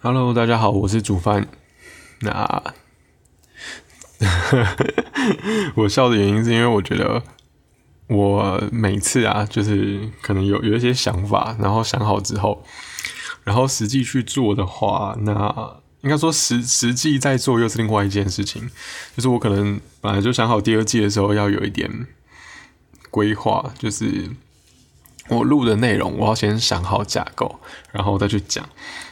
Hello，大家好，我是煮饭。那 我笑的原因是因为我觉得我每次啊，就是可能有有一些想法，然后想好之后，然后实际去做的话，那应该说实实际在做又是另外一件事情。就是我可能本来就想好第二季的时候要有一点规划，就是我录的内容，我要先想好架构，然后再去讲。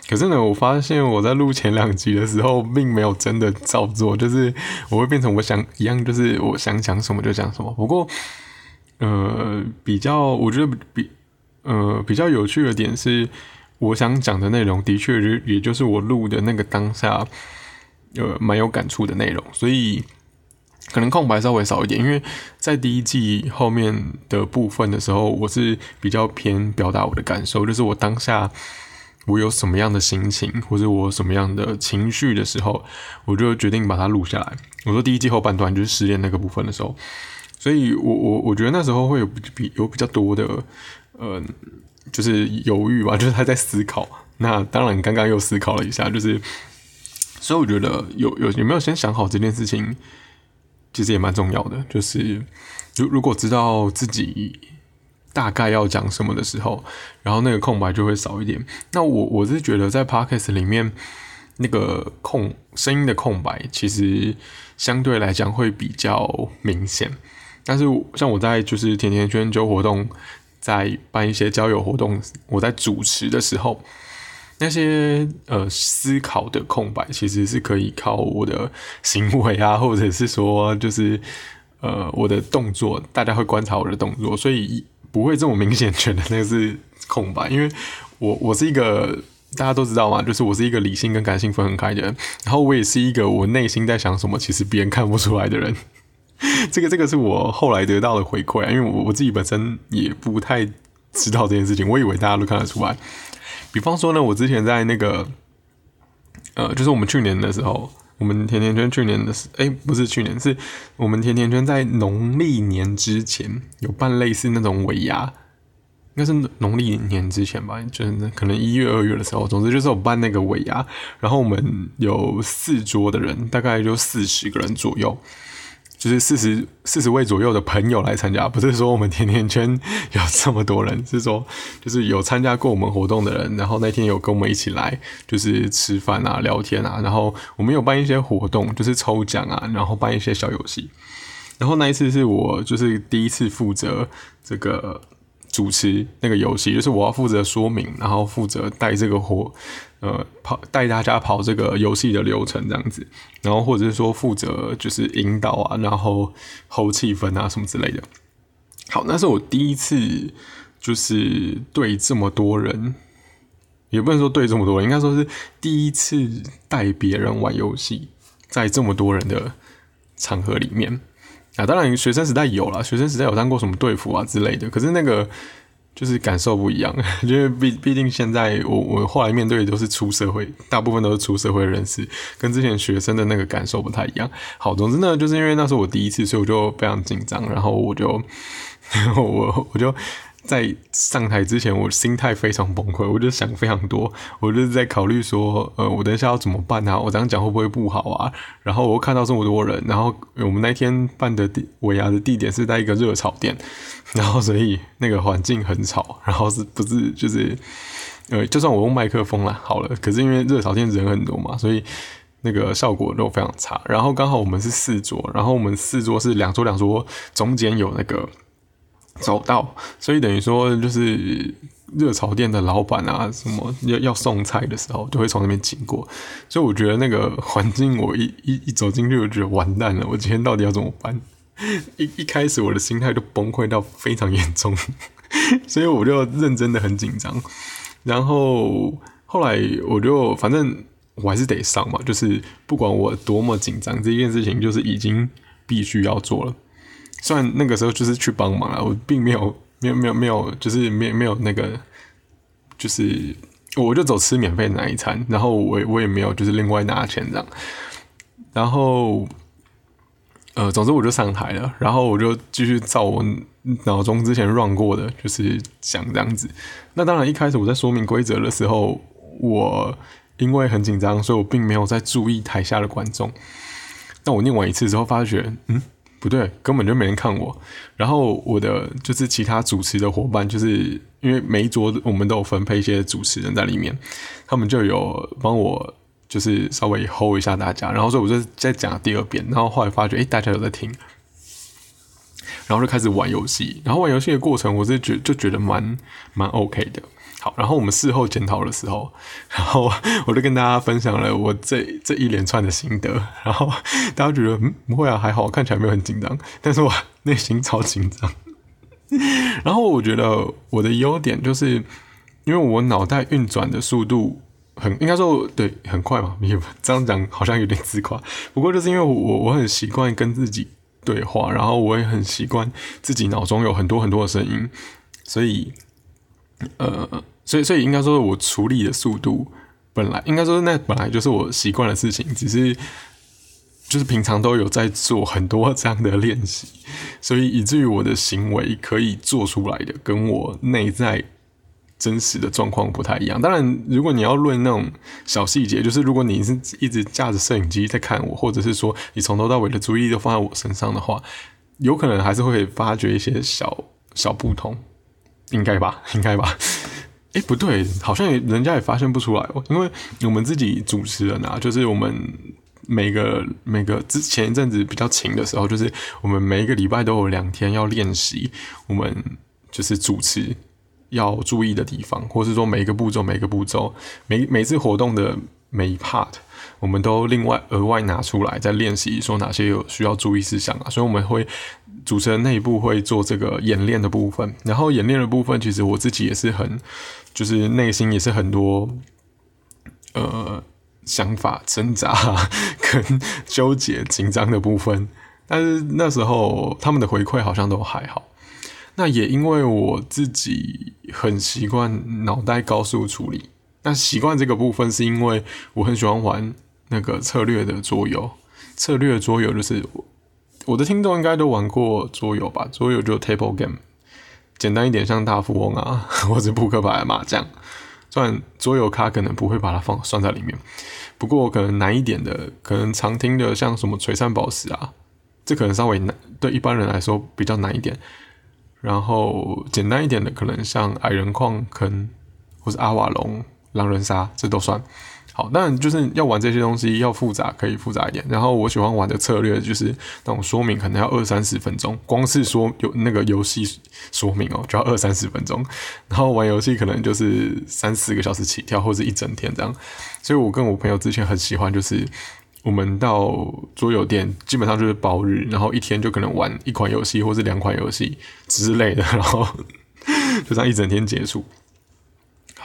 可是呢，我发现我在录前两集的时候，并没有真的照做，就是我会变成我想一样，就是我想讲什么就讲什么。不过，呃，比较我觉得比呃比较有趣的点是，我想讲的内容的确就也就是我录的那个当下，呃，蛮有感触的内容，所以可能空白稍微少一点，因为在第一季后面的部分的时候，我是比较偏表达我的感受，就是我当下。我有什么样的心情，或者我什么样的情绪的时候，我就决定把它录下来。我说第一季后半段就是失恋那个部分的时候，所以我我我觉得那时候会有比有比较多的，呃，就是犹豫吧，就是他在思考。那当然刚刚又思考了一下，就是，所以我觉得有有有没有先想好这件事情，其实也蛮重要的。就是如如果知道自己。大概要讲什么的时候，然后那个空白就会少一点。那我我是觉得在 podcast 里面，那个空声音的空白，其实相对来讲会比较明显。但是像我在就是甜甜圈揪活动，在办一些交友活动，我在主持的时候，那些呃思考的空白，其实是可以靠我的行为啊，或者是说就是呃我的动作，大家会观察我的动作，所以。不会这么明显觉得那个是空白，因为我我是一个大家都知道嘛，就是我是一个理性跟感性分很开的人，然后我也是一个我内心在想什么，其实别人看不出来的人。这个这个是我后来得到的回馈啊，因为我我自己本身也不太知道这件事情，我以为大家都看得出来。比方说呢，我之前在那个呃，就是我们去年的时候。我们甜甜圈去年的是，哎，不是去年，是我们甜甜圈在农历年之前有办类似那种尾牙，应该是农历年之前吧，就是可能一月二月的时候，总之就是我办那个尾牙，然后我们有四桌的人，大概就四十个人左右。就是四十四十位左右的朋友来参加，不是说我们甜甜圈 有这么多人，是说就是有参加过我们活动的人，然后那天有跟我们一起来，就是吃饭啊、聊天啊，然后我们有办一些活动，就是抽奖啊，然后办一些小游戏，然后那一次是我就是第一次负责这个。主持那个游戏，就是我要负责说明，然后负责带这个活，呃，跑带大家跑这个游戏的流程这样子，然后或者是说负责就是引导啊，然后吼气氛啊什么之类的。好，那是我第一次就是对这么多人，也不能说对这么多人，应该说是第一次带别人玩游戏，在这么多人的场合里面。啊，当然学生时代有了，学生时代有当过什么队服啊之类的，可是那个就是感受不一样，因为毕毕竟现在我我后来面对的都是出社会，大部分都是出社会人士，跟之前学生的那个感受不太一样。好，总之呢，就是因为那是我第一次，所以我就非常紧张，然后我就 我我就。在上台之前，我心态非常崩溃，我就想非常多，我就是在考虑说，呃，我等一下要怎么办啊？我这样讲会不会不好啊？然后我看到这么多人，然后我们那天办的地尾牙的地点是在一个热炒店，然后所以那个环境很吵，然后是不是就是，呃，就算我用麦克风了，好了，可是因为热炒店人很多嘛，所以那个效果都非常差。然后刚好我们是四桌，然后我们四桌是两桌两桌，中间有那个。走到，所以等于说就是热炒店的老板啊，什么要要送菜的时候，就会从那边经过。所以我觉得那个环境，我一一一走进去，我觉得完蛋了，我今天到底要怎么办？一一开始我的心态就崩溃到非常严重，所以我就认真的很紧张。然后后来我就反正我还是得上嘛，就是不管我多么紧张，这件事情就是已经必须要做了。虽然那个时候就是去帮忙了，我并没有没有没有没有，就是没没有那个，就是我就走吃免费的那一餐，然后我我也没有就是另外拿钱这样，然后呃，总之我就上台了，然后我就继续照我脑中之前 run 过的，就是讲这样子。那当然一开始我在说明规则的时候，我因为很紧张，所以我并没有在注意台下的观众。那我念完一次之后，发觉，嗯，不对，根本就没人看我。然后我的就是其他主持的伙伴，就是因为每一桌我们都有分配一些主持人在里面，他们就有帮我就是稍微 hold 一下大家。然后所以我就再讲第二遍。然后后来发觉，哎，大家有在听，然后就开始玩游戏。然后玩游戏的过程，我是觉就觉得蛮蛮 OK 的。然后我们事后检讨的时候，然后我就跟大家分享了我这这一连串的心得，然后大家觉得嗯不会啊还好，看起来没有很紧张，但是我内心超紧张。然后我觉得我的优点就是，因为我脑袋运转的速度很应该说对很快嘛，也这样讲好像有点自夸，不过就是因为我我很习惯跟自己对话，然后我也很习惯自己脑中有很多很多的声音，所以呃。所以，所以应该说，我处理的速度本来应该说，那本来就是我习惯的事情，只是就是平常都有在做很多这样的练习，所以以至于我的行为可以做出来的，跟我内在真实的状况不太一样。当然，如果你要论那种小细节，就是如果你是一直架着摄影机在看我，或者是说你从头到尾的注意力都放在我身上的话，有可能还是会发觉一些小小不同，应该吧？应该吧？哎，不对，好像人家也发现不出来哦，因为我们自己主持人啊，就是我们每个每个之前一阵子比较勤的时候，就是我们每一个礼拜都有两天要练习，我们就是主持要注意的地方，或是说每一个步骤、每一个步骤、每每次活动的每一 part，我们都另外额外拿出来再练习，说哪些有需要注意事项啊，所以我们会。主持人内部会做这个演练的部分，然后演练的部分，其实我自己也是很，就是内心也是很多，呃，想法挣扎跟纠结、紧张的部分。但是那时候他们的回馈好像都还好。那也因为我自己很习惯脑袋高速处理，那习惯这个部分是因为我很喜欢玩那个策略的桌游，策略桌游就是。我的听众应该都玩过桌游吧？桌游就 table game，简单一点像大富翁啊，或者扑克牌、麻将。虽然桌游卡可能不会把它放算在里面，不过可能难一点的，可能常听的像什么璀璨宝石啊，这可能稍微难，对一般人来说比较难一点。然后简单一点的，可能像矮人矿坑，或是阿瓦隆、狼人杀，这都算。好，当然就是要玩这些东西要复杂，可以复杂一点。然后我喜欢玩的策略就是那种说明可能要二三十分钟，光是说有那个游戏说明哦，就要二三十分钟。然后玩游戏可能就是三四个小时起跳，或者一整天这样。所以我跟我朋友之前很喜欢，就是我们到桌游店，基本上就是包日，然后一天就可能玩一款游戏或者两款游戏之类的，然后 就这样一整天结束。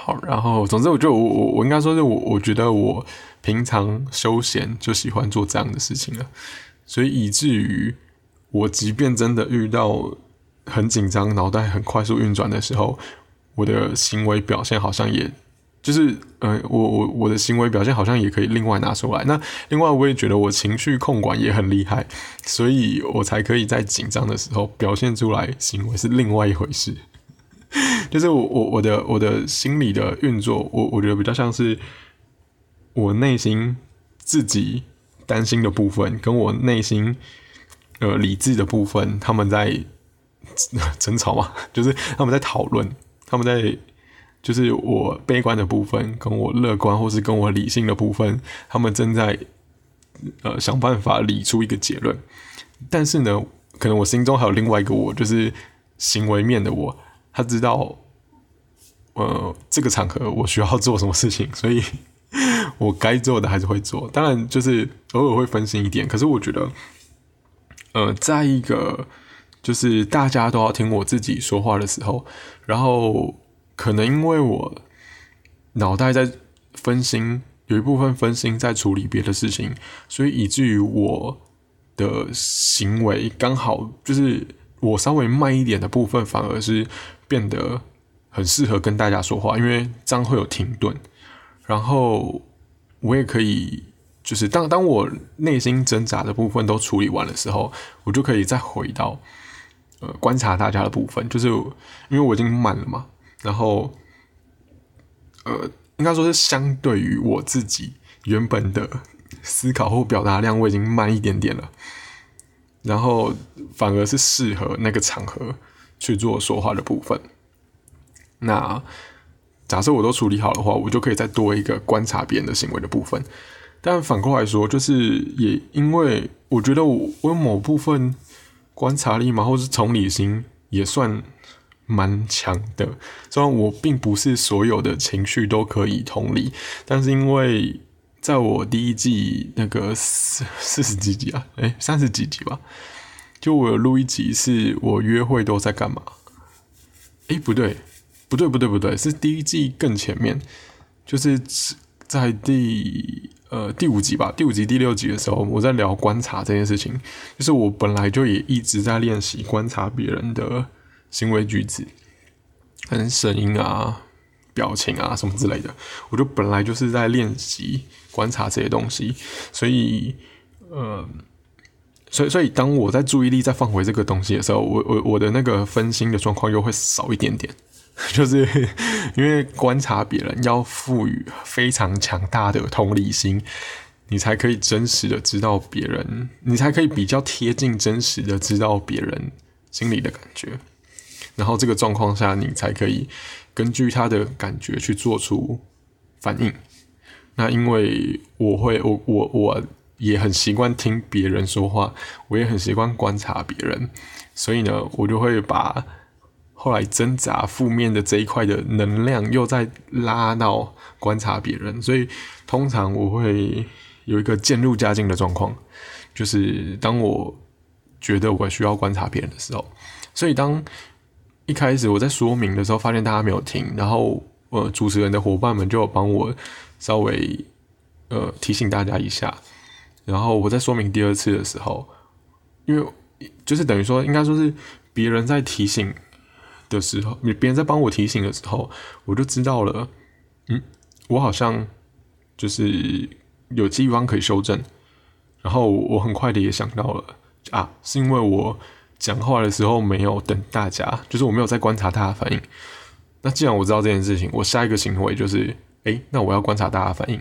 好，然后总之，我就我我我应该说是我我觉得我平常休闲就喜欢做这样的事情了，所以以至于我即便真的遇到很紧张、脑袋很快速运转的时候，我的行为表现好像也就是呃，我我我的行为表现好像也可以另外拿出来。那另外我也觉得我情绪控管也很厉害，所以我才可以在紧张的时候表现出来行为是另外一回事。就是我我我的我的心理的运作，我我觉得比较像是我内心自己担心的部分，跟我内心呃理智的部分，他们在 争吵嘛，就是他们在讨论，他们在就是我悲观的部分，跟我乐观或是跟我理性的部分，他们正在呃想办法理出一个结论，但是呢，可能我心中还有另外一个我，就是行为面的我。他知道，呃，这个场合我需要做什么事情，所以 我该做的还是会做。当然，就是偶尔会分心一点。可是我觉得，呃，在一个就是大家都要听我自己说话的时候，然后可能因为我脑袋在分心，有一部分分心在处理别的事情，所以以至于我的行为刚好就是我稍微慢一点的部分，反而是。变得很适合跟大家说话，因为这样会有停顿，然后我也可以，就是当当我内心挣扎的部分都处理完的时候，我就可以再回到呃观察大家的部分，就是因为我已经满了嘛，然后呃应该说是相对于我自己原本的思考或表达量，我已经慢一点点了。然后反而是适合那个场合去做说话的部分。那假设我都处理好的话，我就可以再多一个观察别人的行为的部分。但反过来说，就是也因为我觉得我我有某部分观察力嘛，或是同理心也算蛮强的。虽然我并不是所有的情绪都可以同理，但是因为。在我第一季那个四四十几集啊，哎，三十几集吧，就我有录一集，是我约会都在干嘛？哎，不对，不对，不对，不对，是第一季更前面，就是在第呃第五集吧，第五集第六集的时候，我在聊观察这件事情，就是我本来就也一直在练习观察别人的行为举止，跟声音啊。表情啊，什么之类的，我就本来就是在练习观察这些东西，所以，呃，所以，所以当我在注意力再放回这个东西的时候，我我我的那个分心的状况又会少一点点，就是因为观察别人要赋予非常强大的同理心，你才可以真实的知道别人，你才可以比较贴近真实的知道别人心里的感觉，然后这个状况下，你才可以。根据他的感觉去做出反应。那因为我会，我我我也很习惯听别人说话，我也很习惯观察别人，所以呢，我就会把后来挣扎负面的这一块的能量又再拉到观察别人。所以通常我会有一个渐入佳境的状况，就是当我觉得我需要观察别人的时候，所以当。一开始我在说明的时候，发现大家没有听，然后呃，主持人的伙伴们就帮我稍微呃提醒大家一下。然后我在说明第二次的时候，因为就是等于说，应该说是别人在提醒的时候，别人在帮我提醒的时候，我就知道了，嗯，我好像就是有地方可以修正。然后我很快的也想到了啊，是因为我。讲话的时候没有等大家，就是我没有在观察大家反应。那既然我知道这件事情，我下一个行为就是，哎，那我要观察大家反应。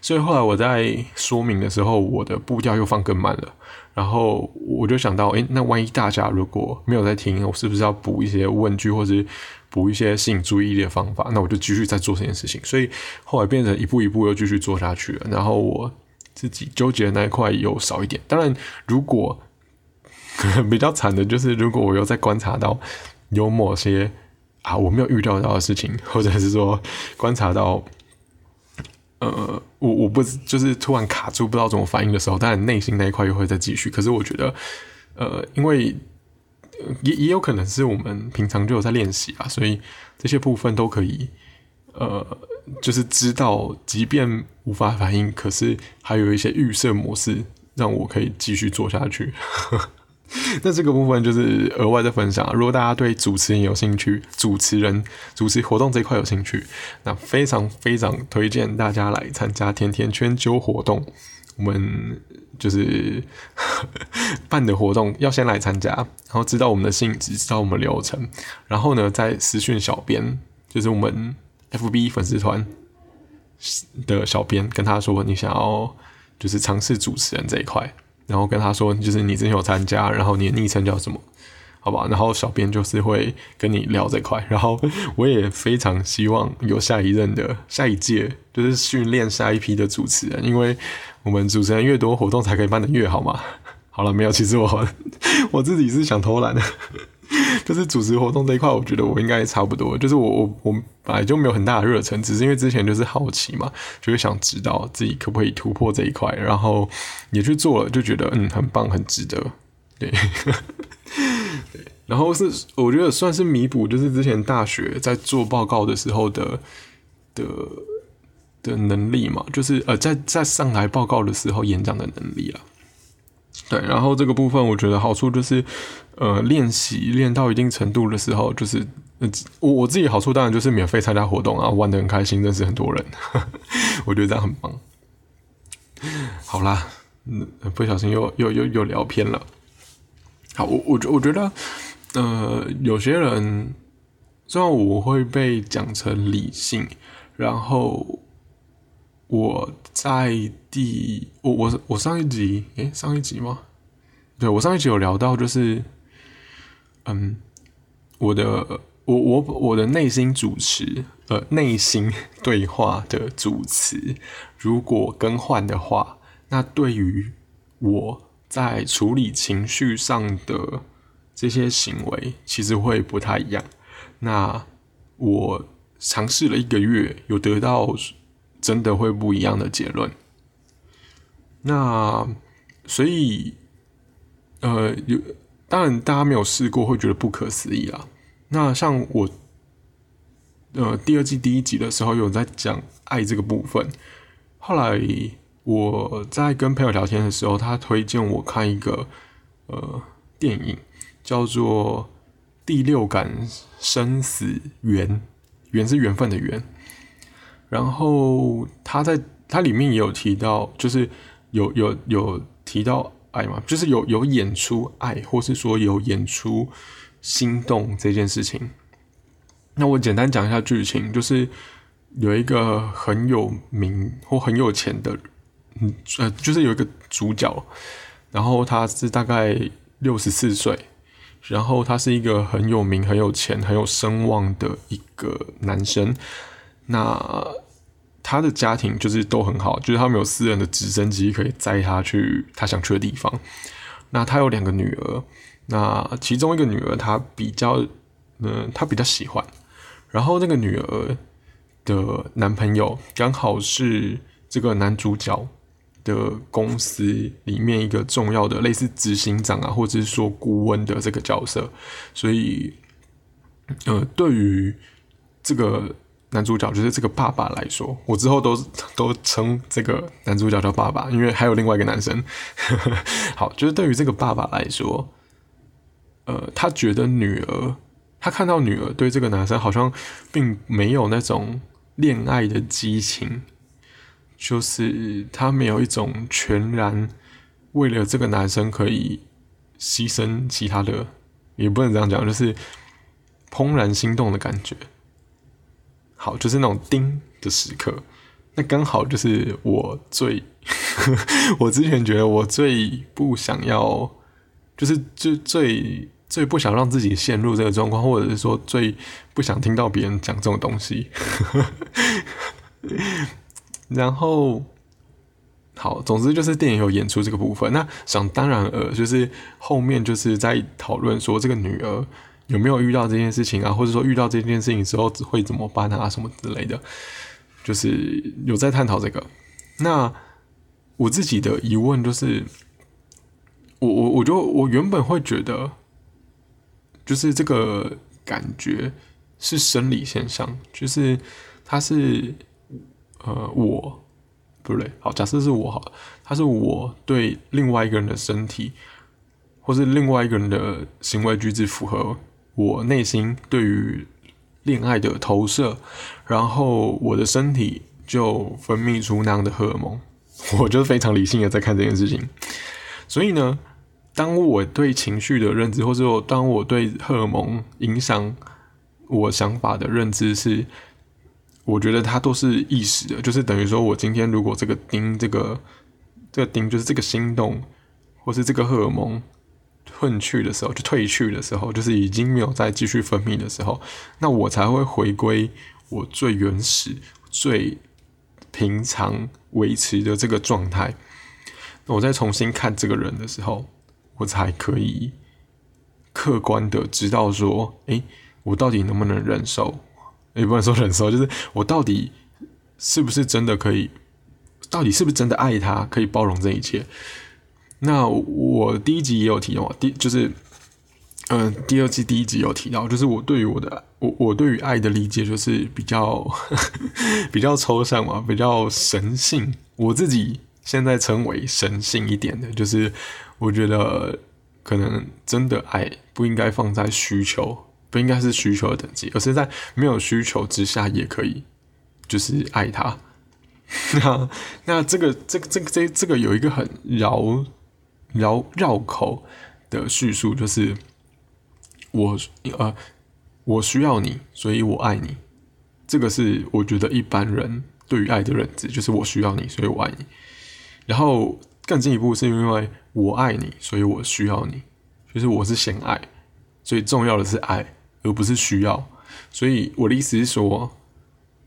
所以后来我在说明的时候，我的步调又放更慢了。然后我就想到，哎，那万一大家如果没有在听，我是不是要补一些问句，或者补一些吸引注意力的方法？那我就继续在做这件事情。所以后来变成一步一步又继续做下去了。然后我自己纠结的那一块又少一点。当然，如果比较惨的就是，如果我又在观察到有某些啊我没有预料到的事情，或者是说观察到，呃，我我不就是突然卡住不知道怎么反应的时候，当然内心那一块又会再继续。可是我觉得，呃，因为也也有可能是我们平常就有在练习啊，所以这些部分都可以，呃，就是知道，即便无法反应，可是还有一些预设模式让我可以继续做下去。呵呵 那这个部分就是额外的分享。如果大家对主持人有兴趣，主持人主持活动这一块有兴趣，那非常非常推荐大家来参加甜甜圈揪活动。我们就是 办的活动，要先来参加，然后知道我们的性质，知道我们流程，然后呢，再私讯小编，就是我们 FB 粉丝团的小编，跟他说你想要就是尝试主持人这一块。然后跟他说，就是你之前有参加，然后你的昵称叫什么？好吧，然后小编就是会跟你聊这块。然后我也非常希望有下一任的下一届，就是训练下一批的主持人，因为我们主持人越多，活动才可以办得越好嘛。好了，没有，其实我 我自己是想偷懒的。就是主持活动这一块，我觉得我应该差不多。就是我我我本来就没有很大的热忱，只是因为之前就是好奇嘛，就是想知道自己可不可以突破这一块，然后也去做了，就觉得嗯很棒，很值得。对，对。然后是我觉得算是弥补，就是之前大学在做报告的时候的的的能力嘛，就是呃在在上台报告的时候演讲的能力啊。对，然后这个部分我觉得好处就是，呃，练习练到一定程度的时候，就是我我自己好处当然就是免费参加活动啊，玩的很开心，认识很多人，我觉得这样很棒。好啦，嗯，不小心又又又又聊偏了。好，我我我觉得，呃，有些人虽然我会被讲成理性，然后我在第我我我上一集诶，上一集吗？对我上一集有聊到，就是嗯，我的我我我的内心主持呃内心对话的主持，如果更换的话，那对于我在处理情绪上的这些行为，其实会不太一样。那我尝试了一个月，有得到真的会不一样的结论。那所以，呃，有当然大家没有试过，会觉得不可思议啦。那像我，呃，第二季第一集的时候有在讲爱这个部分。后来我在跟朋友聊天的时候，他推荐我看一个呃电影，叫做。第六感生死缘，缘是缘分的缘。然后他在他里面也有提到，就是有有有提到爱嘛，就是有有演出爱，或是说有演出心动这件事情。那我简单讲一下剧情，就是有一个很有名或很有钱的，嗯呃，就是有一个主角，然后他是大概六十四岁。然后他是一个很有名、很有钱、很有声望的一个男生。那他的家庭就是都很好，就是他们有私人的直升机可以载他去他想去的地方。那他有两个女儿，那其中一个女儿他比较，嗯，他比较喜欢。然后那个女儿的男朋友刚好是这个男主角。的公司里面一个重要的类似执行长啊，或者是说顾问的这个角色，所以，呃，对于这个男主角，就是这个爸爸来说，我之后都 都称这个男主角叫爸爸，因为还有另外一个男生。好，就是对于这个爸爸来说，呃，他觉得女儿，他看到女儿对这个男生好像并没有那种恋爱的激情。就是他没有一种全然为了这个男生可以牺牲其他的，也不能这样讲，就是怦然心动的感觉。好，就是那种叮的时刻，那刚好就是我最，我之前觉得我最不想要，就是最最最不想让自己陷入这个状况，或者是说最不想听到别人讲这种东西。然后，好，总之就是电影有演出这个部分。那想当然呃，就是后面就是在讨论说这个女儿有没有遇到这件事情啊，或者说遇到这件事情之后会怎么办啊，什么之类的，就是有在探讨这个。那我自己的疑问就是，我我我就我原本会觉得，就是这个感觉是生理现象，就是它是。呃，我不对，好，假设是我好了，他是我对另外一个人的身体，或是另外一个人的行为举止符合我内心对于恋爱的投射，然后我的身体就分泌出那样的荷尔蒙，我就非常理性的在看这件事情。所以呢，当我对情绪的认知，或者说当我对荷尔蒙影响我想法的认知是。我觉得它都是意识的，就是等于说，我今天如果这个丁，这个这个丁，就是这个心动，或是这个荷尔蒙褪去的时候，就褪去的时候，就是已经没有再继续分泌的时候，那我才会回归我最原始、最平常维持的这个状态。那我再重新看这个人的时候，我才可以客观的知道说，诶，我到底能不能忍受。也不能说 忍受，就是我到底是不是真的可以，到底是不是真的爱他，可以包容这一切？那我第一集也有提到，第就是，嗯，第二季第一集有提到，就是我对于我的我我对于爱的理解就是比较 比较抽象嘛，比较神性。我自己现在称为神性一点的，就是我觉得可能真的爱不应该放在需求。不应该是需求的等级，而是在没有需求之下也可以，就是爱他。那那这个这个这个这这个有一个很饶绕绕口的叙述，就是我呃我需要你，所以我爱你。这个是我觉得一般人对于爱的认知，就是我需要你，所以我爱你。然后更进一步是因为我爱你，所以我需要你，就是我是先爱，所以重要的是爱，而不是需要。所以我的意思是说，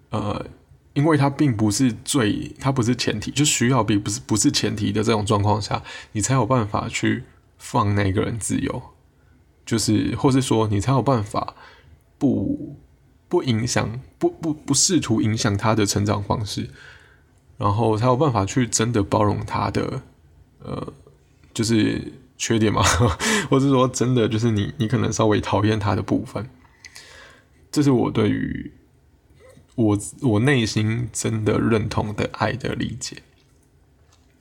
呃，因为它并不是最，它不是前提，就需要并不是不是前提的这种状况下，你才有办法去放那个人自由，就是或是说你才有办法不不影响，不不不试图影响他的成长方式。然后才有办法去真的包容他的，呃，就是缺点嘛，或者说真的就是你你可能稍微讨厌他的部分，这是我对于我我内心真的认同的爱的理解。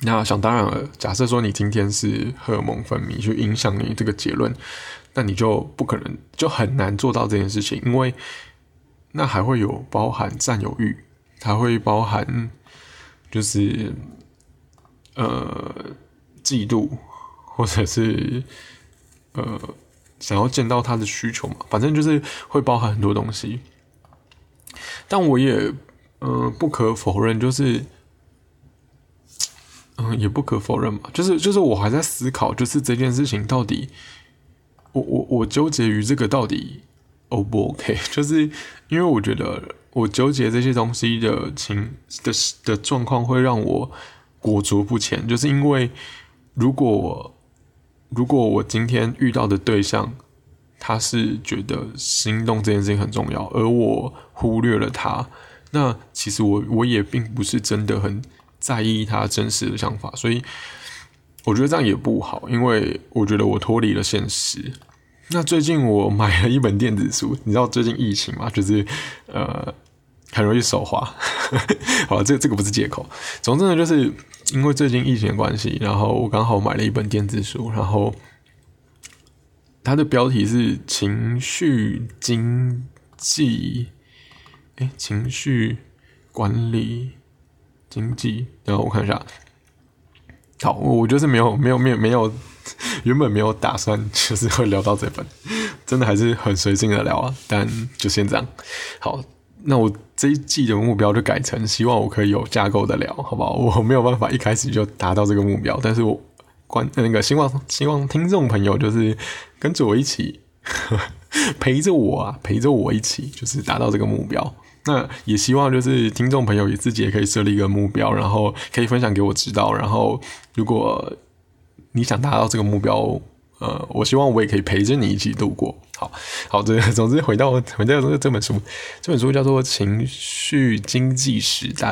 那想当然了，假设说你今天是荷尔蒙分泌去影响你这个结论，那你就不可能就很难做到这件事情，因为那还会有包含占有欲，还会包含。就是呃，嫉妒，或者是呃，想要见到他的需求嘛，反正就是会包含很多东西。但我也呃不可否认，就是嗯，也不可否认嘛，就是就是我还在思考，就是这件事情到底，我我我纠结于这个到底 O 不 OK？就是因为我觉得。我纠结这些东西的情的的状况，会让我裹足不前。就是因为，如果我如果我今天遇到的对象，他是觉得心动这件事情很重要，而我忽略了他，那其实我我也并不是真的很在意他真实的想法。所以，我觉得这样也不好，因为我觉得我脱离了现实。那最近我买了一本电子书，你知道最近疫情嘛，就是呃很容易手滑。好，这这个不是借口。总之呢，就是因为最近疫情的关系，然后我刚好买了一本电子书，然后它的标题是“情绪经济”，哎，情绪管理经济。然后我看一下，好，我就是没有没有没有没有。原本没有打算，就是会聊到这本，真的还是很随性的聊啊。但就先这样，好，那我这一季的目标就改成希望我可以有架构的聊，好不好？我没有办法一开始就达到这个目标，但是我关那个希望希望听众朋友就是跟着我一起 陪着我啊，陪着我一起就是达到这个目标。那也希望就是听众朋友也自己也可以设立一个目标，然后可以分享给我知道。然后如果你想达到这个目标，呃，我希望我也可以陪着你一起度过。好，好，这总之回到回到这这本书，这本书叫做《情绪经济时代》。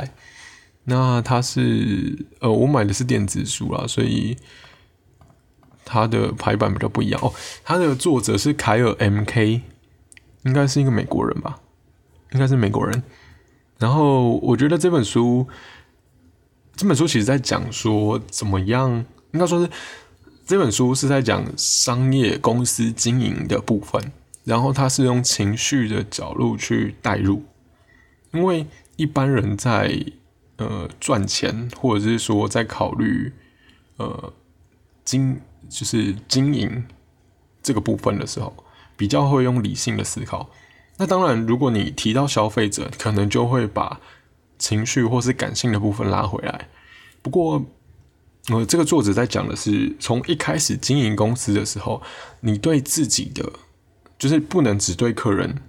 那它是呃，我买的是电子书啦，所以它的排版比较不一样哦。它的作者是凯尔 M.K，应该是一个美国人吧？应该是美国人。然后我觉得这本书，这本书其实在讲说怎么样。应该说是这本书是在讲商业公司经营的部分，然后他是用情绪的角度去带入，因为一般人在呃赚钱或者是说在考虑呃经就是经营这个部分的时候，比较会用理性的思考。那当然，如果你提到消费者，可能就会把情绪或是感性的部分拉回来。不过，呃，这个作者在讲的是，从一开始经营公司的时候，你对自己的就是不能只对客人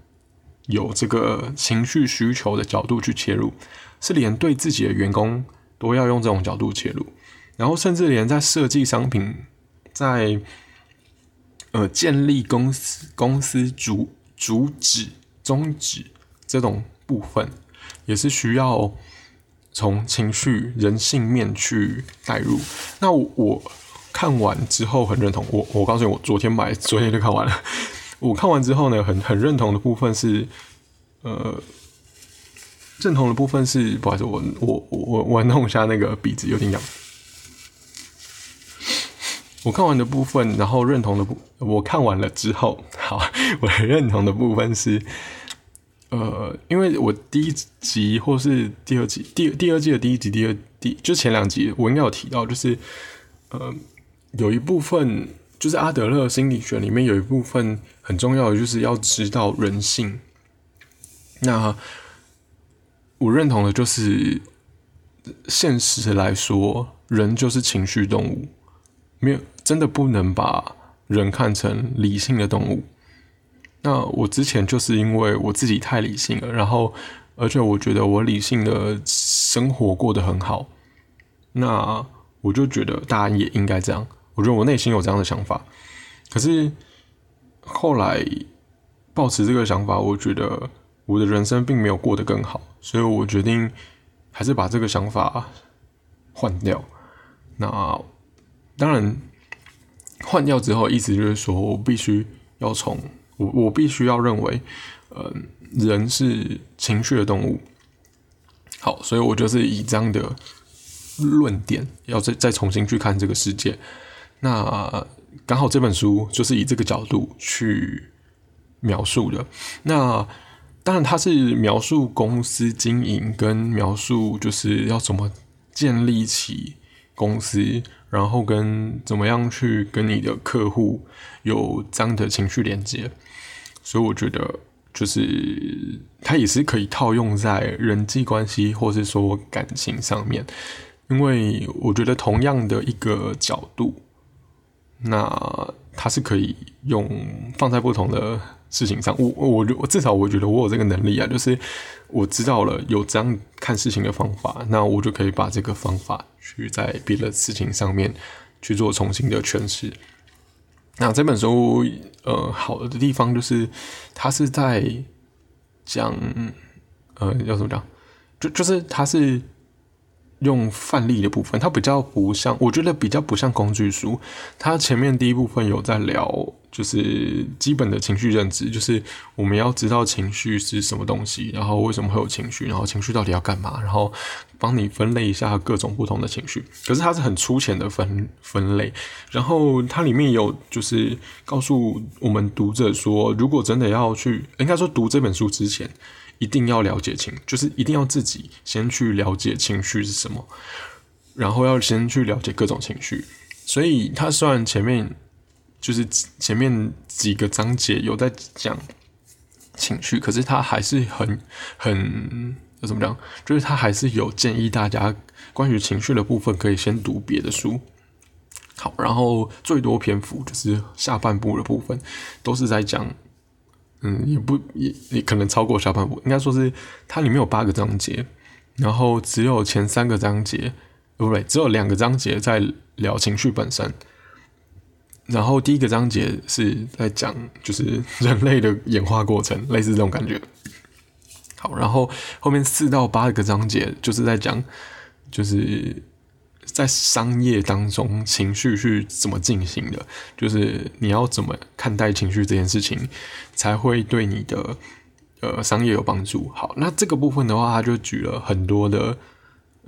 有这个情绪需求的角度去切入，是连对自己的员工都要用这种角度切入，然后甚至连在设计商品，在呃建立公司公司主主旨宗旨这种部分，也是需要。从情绪、人性面去带入，那我看完之后很认同。我我告诉你，我昨天买，昨天就看完了。我看完之后呢，很很认同的部分是，呃，认同的部分是，不好意思，我我我我弄一下那个鼻子有点痒。我看完的部分，然后认同的部，我看完了之后，好，我认同的部分是。呃，因为我第一集或是第二集，第第二季的第一集、第二第就前两集，我应该有提到，就是呃，有一部分就是阿德勒心理学里面有一部分很重要的，就是要知道人性。那我认同的就是，现实来说，人就是情绪动物，没有真的不能把人看成理性的动物。那我之前就是因为我自己太理性了，然后而且我觉得我理性的生活过得很好，那我就觉得大家也应该这样。我觉得我内心有这样的想法，可是后来抱持这个想法，我觉得我的人生并没有过得更好，所以我决定还是把这个想法换掉。那当然换掉之后，意思就是说我必须要从。我我必须要认为，呃，人是情绪的动物。好，所以我就是以这样的论点，要再再重新去看这个世界。那刚好这本书就是以这个角度去描述的。那当然，它是描述公司经营，跟描述就是要怎么建立起公司，然后跟怎么样去跟你的客户有这样的情绪连接。所以我觉得，就是它也是可以套用在人际关系或是说感情上面，因为我觉得同样的一个角度，那它是可以用放在不同的事情上。我我我至少我觉得我有这个能力啊，就是我知道了有这样看事情的方法，那我就可以把这个方法去在别的事情上面去做重新的诠释。那这本书，呃，好的地方就是，它是在讲，呃，要怎么讲？就就是它是用范例的部分，它比较不像，我觉得比较不像工具书。它前面第一部分有在聊。就是基本的情绪认知，就是我们要知道情绪是什么东西，然后为什么会有情绪，然后情绪到底要干嘛，然后帮你分类一下各种不同的情绪。可是它是很粗浅的分分类，然后它里面有就是告诉我们读者说，如果真的要去，应该说读这本书之前，一定要了解情，就是一定要自己先去了解情绪是什么，然后要先去了解各种情绪。所以它虽然前面。就是前面几个章节有在讲情绪，可是他还是很很怎么讲？就是他还是有建议大家关于情绪的部分可以先读别的书。好，然后最多篇幅就是下半部的部分都是在讲，嗯，也不也也可能超过下半部，应该说是它里面有八个章节，然后只有前三个章节，不对，只有两个章节在聊情绪本身。然后第一个章节是在讲，就是人类的演化过程，类似这种感觉。好，然后后面四到八个章节就是在讲，就是在商业当中情绪是怎么进行的，就是你要怎么看待情绪这件事情，才会对你的呃商业有帮助。好，那这个部分的话，他就举了很多的。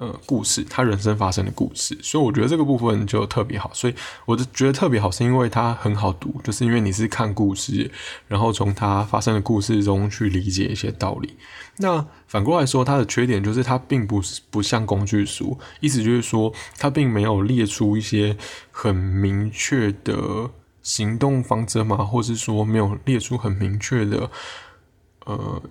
呃，故事，他人生发生的故事，所以我觉得这个部分就特别好。所以我就觉得特别好，是因为它很好读，就是因为你是看故事，然后从它发生的故事中去理解一些道理。那反过来说，它的缺点就是它并不是不像工具书，意思就是说，它并没有列出一些很明确的行动方针嘛，或是说没有列出很明确的呃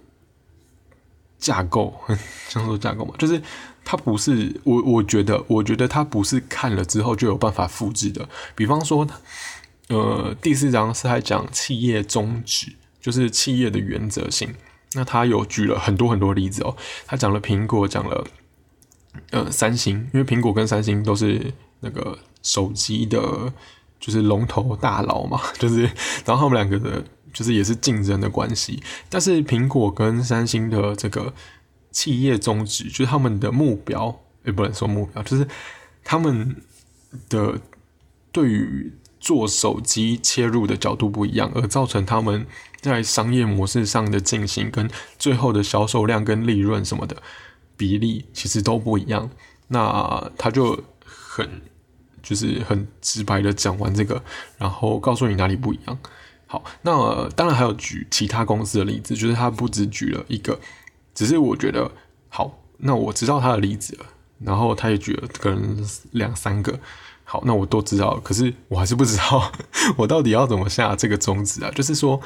架构，像说架构嘛，就是。它不是我，我觉得，我觉得它不是看了之后就有办法复制的。比方说，呃，第四章是在讲企业宗旨，就是企业的原则性。那他有举了很多很多例子哦。他讲了苹果，讲了呃三星，因为苹果跟三星都是那个手机的，就是龙头大佬嘛，就是然后他们两个的，就是也是竞争的关系。但是苹果跟三星的这个。企业宗旨就是他们的目标，也不能说目标，就是他们的对于做手机切入的角度不一样，而造成他们在商业模式上的进行跟最后的销售量跟利润什么的比例其实都不一样。那他就很就是很直白的讲完这个，然后告诉你哪里不一样。好，那当然还有举其他公司的例子，就是他不只举了一个。只是我觉得好，那我知道他的例子了，然后他也举了可能两三个，好，那我都知道，可是我还是不知道 我到底要怎么下这个宗旨啊？就是说，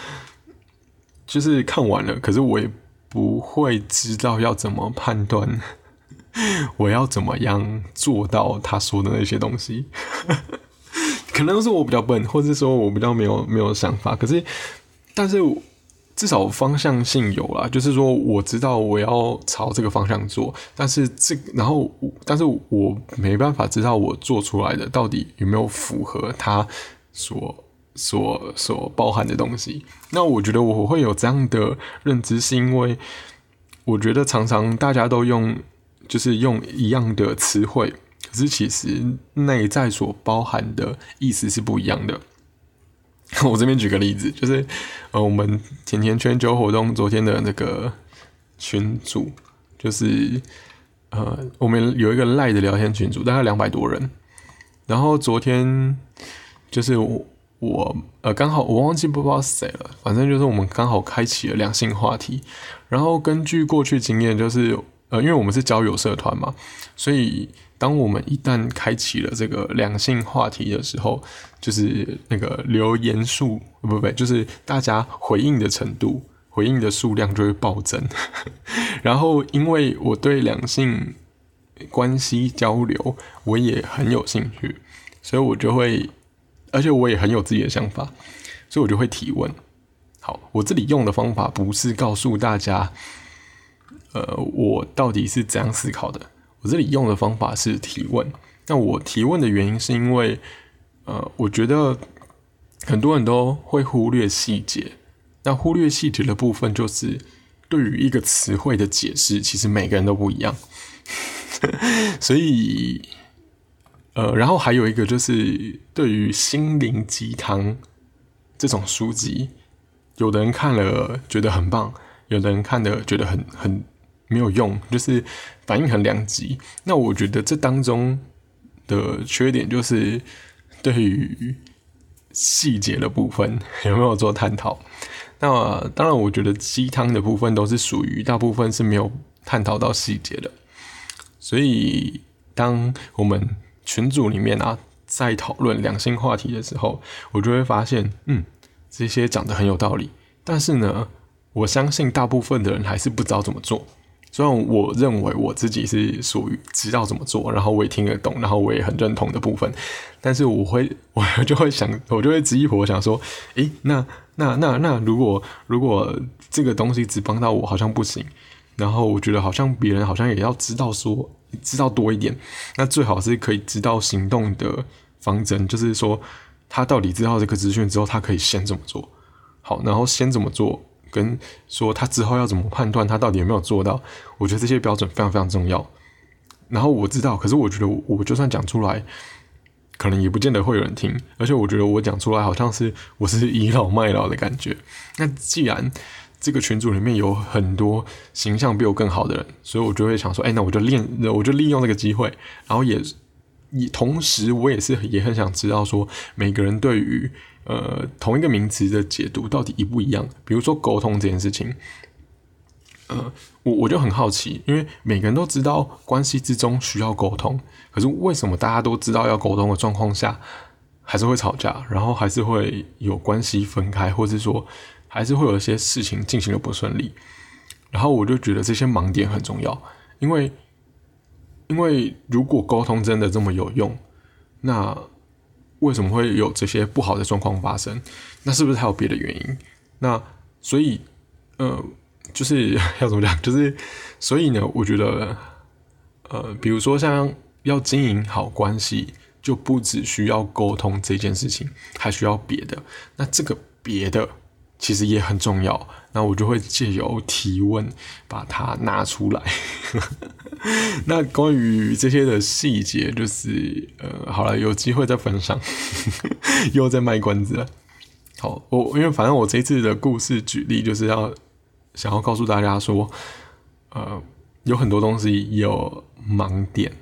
就是看完了，可是我也不会知道要怎么判断，我要怎么样做到他说的那些东西。可能是我比较笨，或者说我比较没有没有想法。可是，但是至少方向性有啦，就是说我知道我要朝这个方向做，但是这然后，但是我没办法知道我做出来的到底有没有符合他所所所包含的东西。那我觉得我会有这样的认知，是因为我觉得常常大家都用就是用一样的词汇。可是其实内在所包含的意思是不一样的。我这边举个例子，就是呃，我们甜甜圈酒活动昨天的那个群组，就是呃，我们有一个赖的聊天群组，大概两百多人。然后昨天就是我我呃，刚好我忘记不知道谁了，反正就是我们刚好开启了两性话题。然后根据过去经验，就是呃，因为我们是交友社团嘛，所以。当我们一旦开启了这个两性话题的时候，就是那个留言数不不不，就是大家回应的程度、回应的数量就会暴增。然后，因为我对两性关系交流我也很有兴趣，所以我就会，而且我也很有自己的想法，所以我就会提问。好，我这里用的方法不是告诉大家，呃，我到底是怎样思考的。我这里用的方法是提问。那我提问的原因是因为，呃，我觉得很多人都会忽略细节。那忽略细节的部分，就是对于一个词汇的解释，其实每个人都不一样。所以，呃，然后还有一个就是，对于心灵鸡汤这种书籍，有的人看了觉得很棒，有的人看的觉得很很。没有用，就是反应很两极。那我觉得这当中的缺点就是对于细节的部分 有没有做探讨。那当然，我觉得鸡汤的部分都是属于大部分是没有探讨到细节的。所以，当我们群组里面啊在讨论两性话题的时候，我就会发现，嗯，这些讲的很有道理。但是呢，我相信大部分的人还是不知道怎么做。虽然我认为我自己是属于知道怎么做，然后我也听得懂，然后我也很认同的部分，但是我会，我就会想，我就会质疑我想说，诶，那那那那，如果如果这个东西只帮到我，好像不行。然后我觉得好像别人好像也要知道说，知道多一点。那最好是可以知道行动的方针，就是说他到底知道这个资讯之后，他可以先怎么做好，然后先怎么做。跟说他之后要怎么判断他到底有没有做到，我觉得这些标准非常非常重要。然后我知道，可是我觉得我就算讲出来，可能也不见得会有人听。而且我觉得我讲出来好像是我是倚老卖老的感觉。那既然这个群组里面有很多形象比我更好的人，所以我就会想说，哎，那我就练，我就利用这个机会，然后也也同时我也是也很想知道说每个人对于。呃，同一个名词的解读到底一不一样？比如说沟通这件事情，呃，我我就很好奇，因为每个人都知道关系之中需要沟通，可是为什么大家都知道要沟通的状况下，还是会吵架，然后还是会有关系分开，或是说还是会有一些事情进行的不顺利？然后我就觉得这些盲点很重要，因为因为如果沟通真的这么有用，那。为什么会有这些不好的状况发生？那是不是还有别的原因？那所以，呃，就是 要怎么讲？就是所以呢，我觉得，呃，比如说像要经营好关系，就不只需要沟通这件事情，还需要别的。那这个别的。其实也很重要，那我就会借由提问把它拿出来。那关于这些的细节，就是呃，好了，有机会再分享，又在卖关子了。好，我因为反正我这次的故事举例，就是要想要告诉大家说，呃，有很多东西有盲点，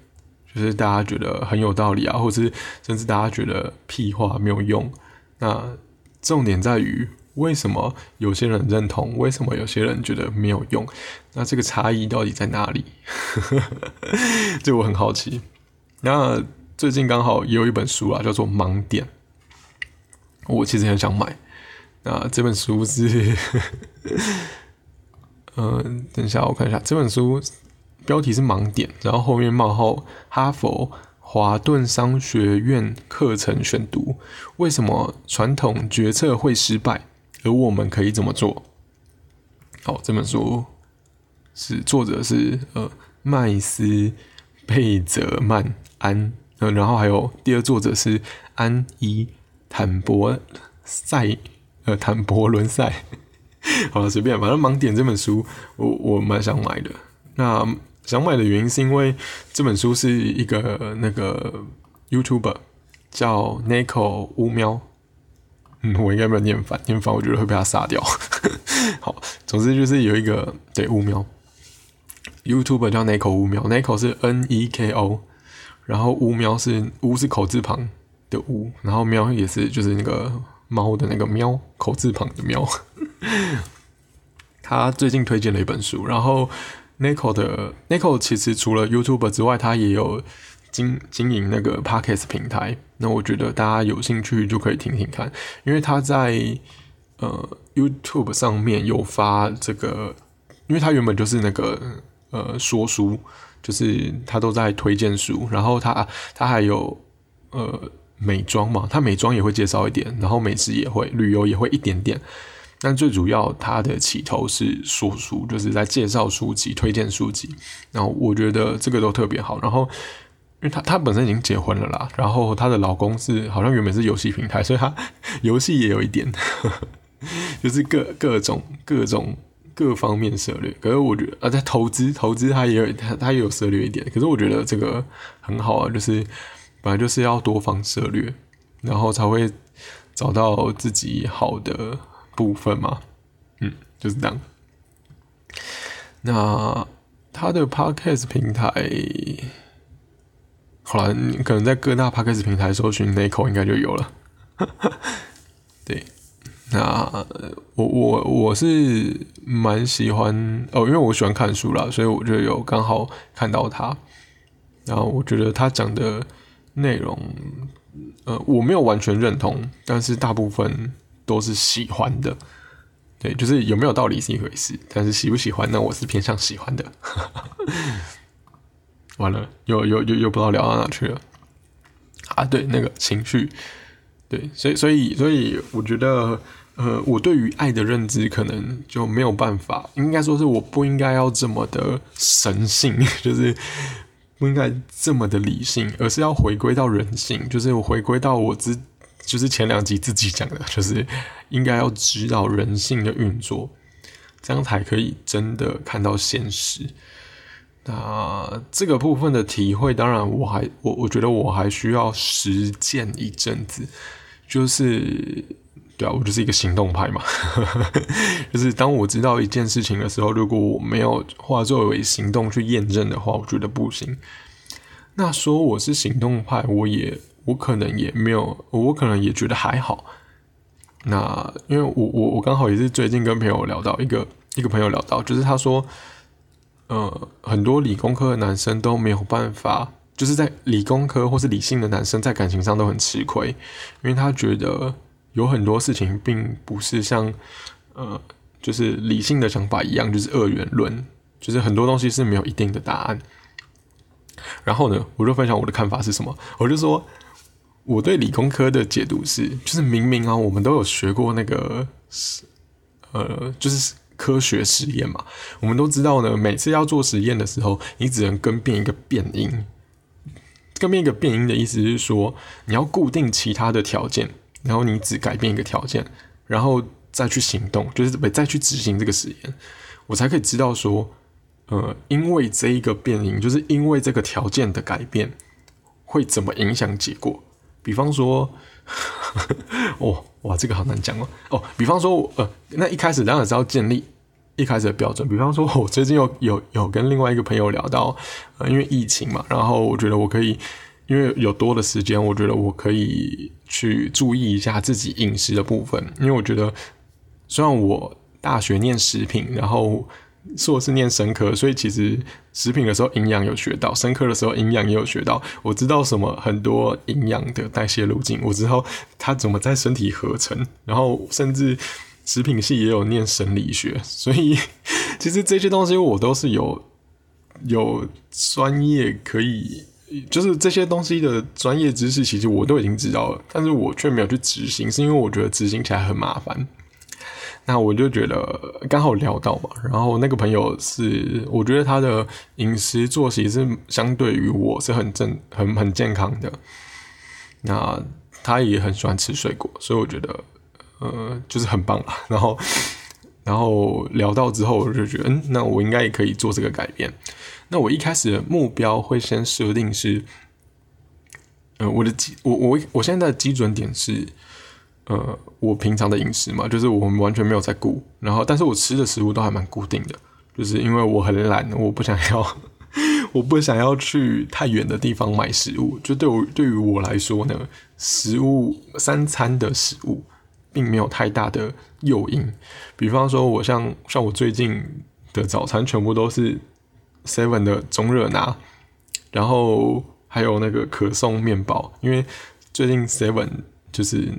就是大家觉得很有道理啊，或者是甚至大家觉得屁话没有用，那重点在于。为什么有些人认同？为什么有些人觉得没有用？那这个差异到底在哪里？这我很好奇。那最近刚好也有一本书啊，叫做《盲点》，我其实很想买。那这本书是嗯，等一下我看一下这本书标题是盲点，然后后面冒号哈佛华顿商学院课程选读，为什么传统决策会失败，而我们可以怎么做？好，这本书是作者是呃麦斯贝泽曼安，嗯，然后还有第二作者是安伊坦博塞，呃坦博伦塞。好了，随便，反正盲点这本书，我我蛮想买的。那想买的原因是因为这本书是一个那个 YouTuber 叫 Nico 乌喵，嗯，我应该没有念反，念反我觉得会被他杀掉。好，总之就是有一个对乌喵，YouTube 叫 Nico 乌喵，Nico 是 N E K O，然后乌喵是乌是口字旁的乌，然后喵也是就是那个猫的那个喵口字旁的喵。他最近推荐了一本书，然后 Nico 的 Nico 其实除了 YouTube 之外，他也有经经营那个 Podcast 平台。那我觉得大家有兴趣就可以听听看，因为他在呃 YouTube 上面有发这个，因为他原本就是那个呃说书，就是他都在推荐书，然后他他还有呃美妆嘛，他美妆也会介绍一点，然后美食也会，旅游也会一点点。但最主要，他的起头是说书，就是在介绍书籍、推荐书籍。然后我觉得这个都特别好。然后，因为她她本身已经结婚了啦，然后她的老公是好像原本是游戏平台，所以她 游戏也有一点，就是各各种各种各方面涉略。可是我觉得啊，在投资投资他也有他他也有涉略一点。可是我觉得这个很好啊，就是本来就是要多方涉略，然后才会找到自己好的。部分嘛，嗯，就是这样。那他的 podcast 平台，好了，你可能在各大 podcast 平台搜寻 Nico 应该就有了。对，那我我我是蛮喜欢哦，因为我喜欢看书啦，所以我就有刚好看到他。然后我觉得他讲的内容，呃，我没有完全认同，但是大部分。都是喜欢的，对，就是有没有道理是一回事，但是喜不喜欢，那我是偏向喜欢的。完了，又又又又不知道聊到哪去了啊？对，那个情绪，对，所以所以所以，我觉得，呃，我对于爱的认知可能就没有办法，应该说是我不应该要这么的神性，就是不应该这么的理性，而是要回归到人性，就是我回归到我自。就是前两集自己讲的，就是应该要知道人性的运作，这样才可以真的看到现实。那这个部分的体会，当然我还我我觉得我还需要实践一阵子。就是对啊，我就是一个行动派嘛。就是当我知道一件事情的时候，如果我没有化作为行动去验证的话，我觉得不行。那说我是行动派，我也。我可能也没有，我可能也觉得还好。那因为我我我刚好也是最近跟朋友聊到一个一个朋友聊到，就是他说，呃，很多理工科的男生都没有办法，就是在理工科或是理性的男生在感情上都很吃亏，因为他觉得有很多事情并不是像呃，就是理性的想法一样，就是二元论，就是很多东西是没有一定的答案。然后呢，我就分享我的看法是什么，我就说。我对理工科的解读是，就是明明啊，我们都有学过那个是，呃，就是科学实验嘛。我们都知道呢，每次要做实验的时候，你只能更变一个变因。更变一个变因的意思是说，你要固定其他的条件，然后你只改变一个条件，然后再去行动，就是再去执行这个实验，我才可以知道说，呃，因为这一个变因，就是因为这个条件的改变，会怎么影响结果。比方说，呵 呵哦，哇，这个好难讲哦。哦，比方说，呃，那一开始当然是要建立一开始的标准。比方说，我最近有有有跟另外一个朋友聊到，呃，因为疫情嘛，然后我觉得我可以，因为有多的时间，我觉得我可以去注意一下自己饮食的部分。因为我觉得，虽然我大学念食品，然后。硕士念生科，所以其实食品的时候营养有学到，生科的时候营养也有学到。我知道什么很多营养的代谢路径，我知道它怎么在身体合成。然后甚至食品系也有念生理学，所以 其实这些东西我都是有有专业可以，就是这些东西的专业知识，其实我都已经知道了，但是我却没有去执行，是因为我觉得执行起来很麻烦。那我就觉得刚好聊到嘛，然后那个朋友是，我觉得他的饮食作息是相对于我是很正、很很健康的。那他也很喜欢吃水果，所以我觉得，呃，就是很棒啊。然后，然后聊到之后，我就觉得，嗯，那我应该也可以做这个改变。那我一开始的目标会先设定是，呃，我的基，我我我现在的基准点是。呃，我平常的饮食嘛，就是我们完全没有在顾，然后，但是我吃的食物都还蛮固定的，就是因为我很懒，我不想要，我不想要去太远的地方买食物。就对我对于我来说呢，食物三餐的食物并没有太大的诱因。比方说，我像像我最近的早餐全部都是 Seven 的中热拿，然后还有那个可颂面包，因为最近 Seven 就是。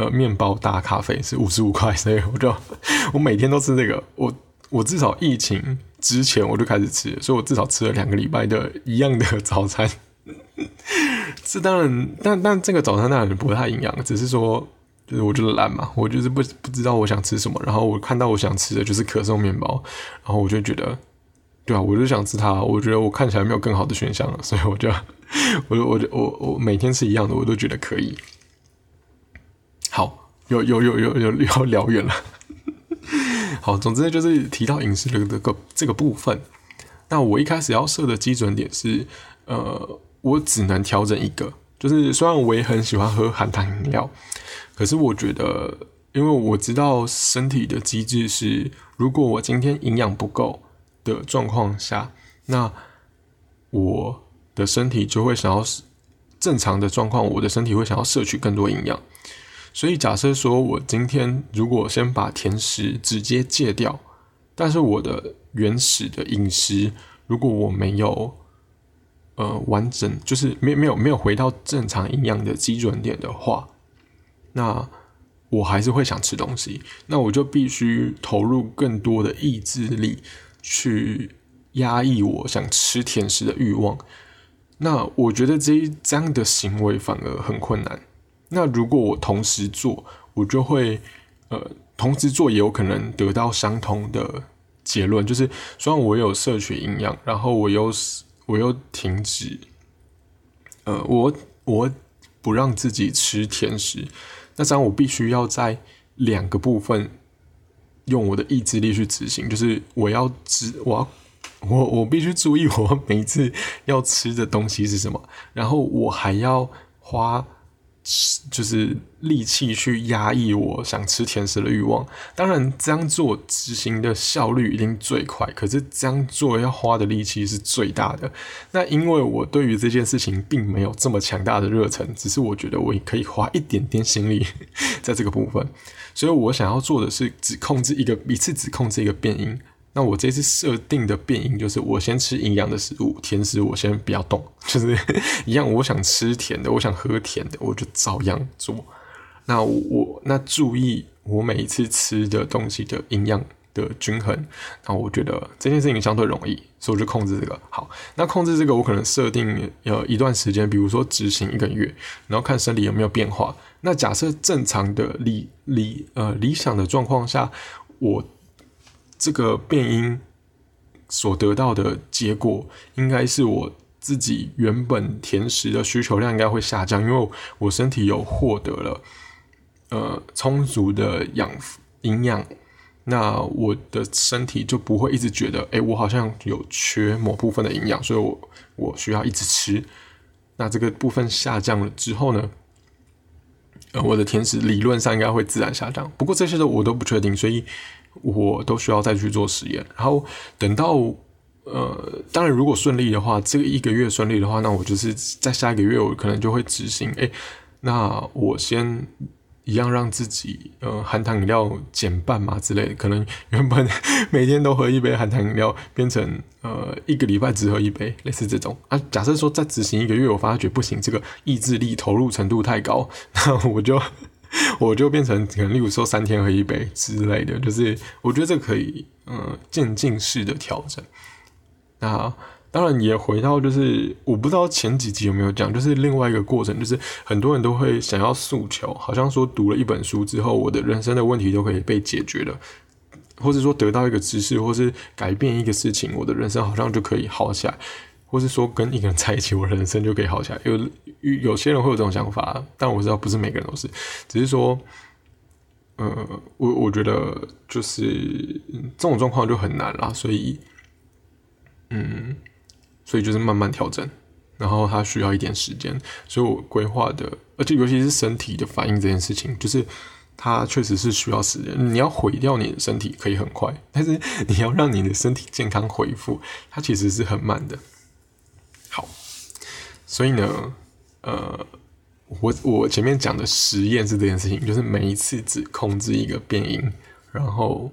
呃，面包搭咖啡是五十五块，所以我就我每天都吃这个。我我至少疫情之前我就开始吃，所以我至少吃了两个礼拜的一样的早餐。这当然，但但这个早餐当然不太营养，只是说就是我就是懒嘛，我就是不不知道我想吃什么，然后我看到我想吃的就是可颂面包，然后我就觉得，对啊，我就想吃它。我觉得我看起来没有更好的选项了，所以我就 我就我就我我每天吃一样的，我都觉得可以。好，有有有有有聊远了。好，总之就是提到饮食的这个这个部分。那我一开始要设的基准点是，呃，我只能调整一个。就是虽然我也很喜欢喝含糖饮料，可是我觉得，因为我知道身体的机制是，如果我今天营养不够的状况下，那我的身体就会想要正常的状况，我的身体会想要摄取更多营养。所以，假设说我今天如果先把甜食直接戒掉，但是我的原始的饮食如果我没有呃完整，就是没没有没有回到正常营养的基准点的话，那我还是会想吃东西，那我就必须投入更多的意志力去压抑我想吃甜食的欲望。那我觉得这一这样的行为反而很困难。那如果我同时做，我就会，呃，同时做也有可能得到相同的结论，就是虽然我有摄取营养，然后我又我又停止，呃，我我不让自己吃甜食，那这样我必须要在两个部分用我的意志力去执行，就是我要知我要我我必须注意我每次要吃的东西是什么，然后我还要花。就是力气去压抑我想吃甜食的欲望，当然这样做执行的效率一定最快，可是这样做要花的力气是最大的。那因为我对于这件事情并没有这么强大的热忱，只是我觉得我也可以花一点点心力 在这个部分，所以我想要做的是只控制一个一次只控制一个变音。那我这次设定的变音就是，我先吃营养的食物，甜食我先不要动，就是一样。我想吃甜的，我想喝甜的，我就照样做。那我那注意我每一次吃的东西的营养的均衡。那我觉得这件事情相对容易，所以我就控制这个。好，那控制这个我可能设定呃一段时间，比如说执行一个月，然后看生理有没有变化。那假设正常的理理呃理想的状况下，我。这个变音所得到的结果，应该是我自己原本甜食的需求量应该会下降，因为我身体有获得了呃充足的养营养，那我的身体就不会一直觉得，哎，我好像有缺某部分的营养，所以我我需要一直吃。那这个部分下降了之后呢，呃，我的甜食理论上应该会自然下降，不过这些的我都不确定，所以。我都需要再去做实验，然后等到呃，当然如果顺利的话，这个一个月顺利的话，那我就是在下一个月我可能就会执行。哎，那我先一样让自己呃含糖饮料减半嘛之类的，可能原本每天都喝一杯含糖饮料，变成呃一个礼拜只喝一杯，类似这种啊。假设说再执行一个月，我发觉不行，这个意志力投入程度太高，那我就我就变成可能例如说三天喝一杯之类的，就是我觉得这可以，嗯，渐进式的调整。那当然也回到就是我不知道前几集有没有讲，就是另外一个过程，就是很多人都会想要诉求，好像说读了一本书之后，我的人生的问题都可以被解决了，或者说得到一个知识，或是改变一个事情，我的人生好像就可以好起来。或是说跟一个人在一起，我人生就可以好起来。有有些人会有这种想法，但我知道不是每个人都是，只是说，呃，我我觉得就是这种状况就很难啦，所以，嗯，所以就是慢慢调整，然后它需要一点时间，所以我规划的，而且尤其是身体的反应这件事情，就是它确实是需要时间。你要毁掉你的身体可以很快，但是你要让你的身体健康恢复，它其实是很慢的。所以呢，呃，我我前面讲的实验是这件事情，就是每一次只控制一个变音，然后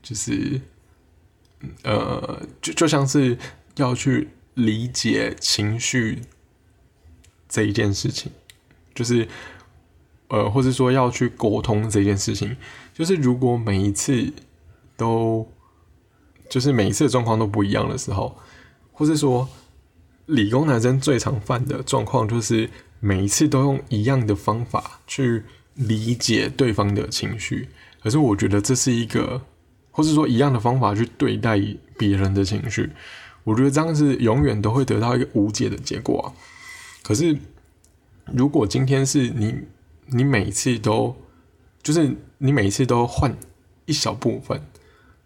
就是，呃，就就像是要去理解情绪这一件事情，就是呃，或者说要去沟通这件事情，就是如果每一次都就是每一次的状况都不一样的时候，或是说。理工男生最常犯的状况就是每一次都用一样的方法去理解对方的情绪，可是我觉得这是一个，或是说一样的方法去对待别人的情绪，我觉得这样是永远都会得到一个无解的结果啊。可是如果今天是你，你每次都就是你每一次都换一小部分，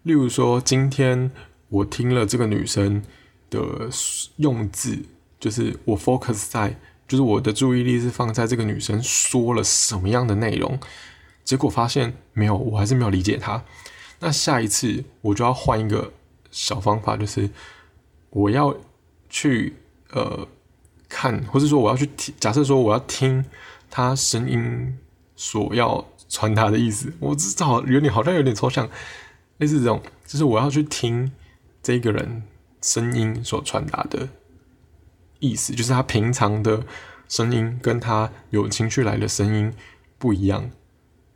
例如说今天我听了这个女生。的用字就是我 focus 在，就是我的注意力是放在这个女生说了什么样的内容，结果发现没有，我还是没有理解她。那下一次我就要换一个小方法，就是我要去呃看，或是说我要去听，假设说我要听她声音所要传达的意思，我知道有点好像有点抽象，类似这种，就是我要去听这个人。声音所传达的意思，就是他平常的声音跟他有情绪来的声音不一样，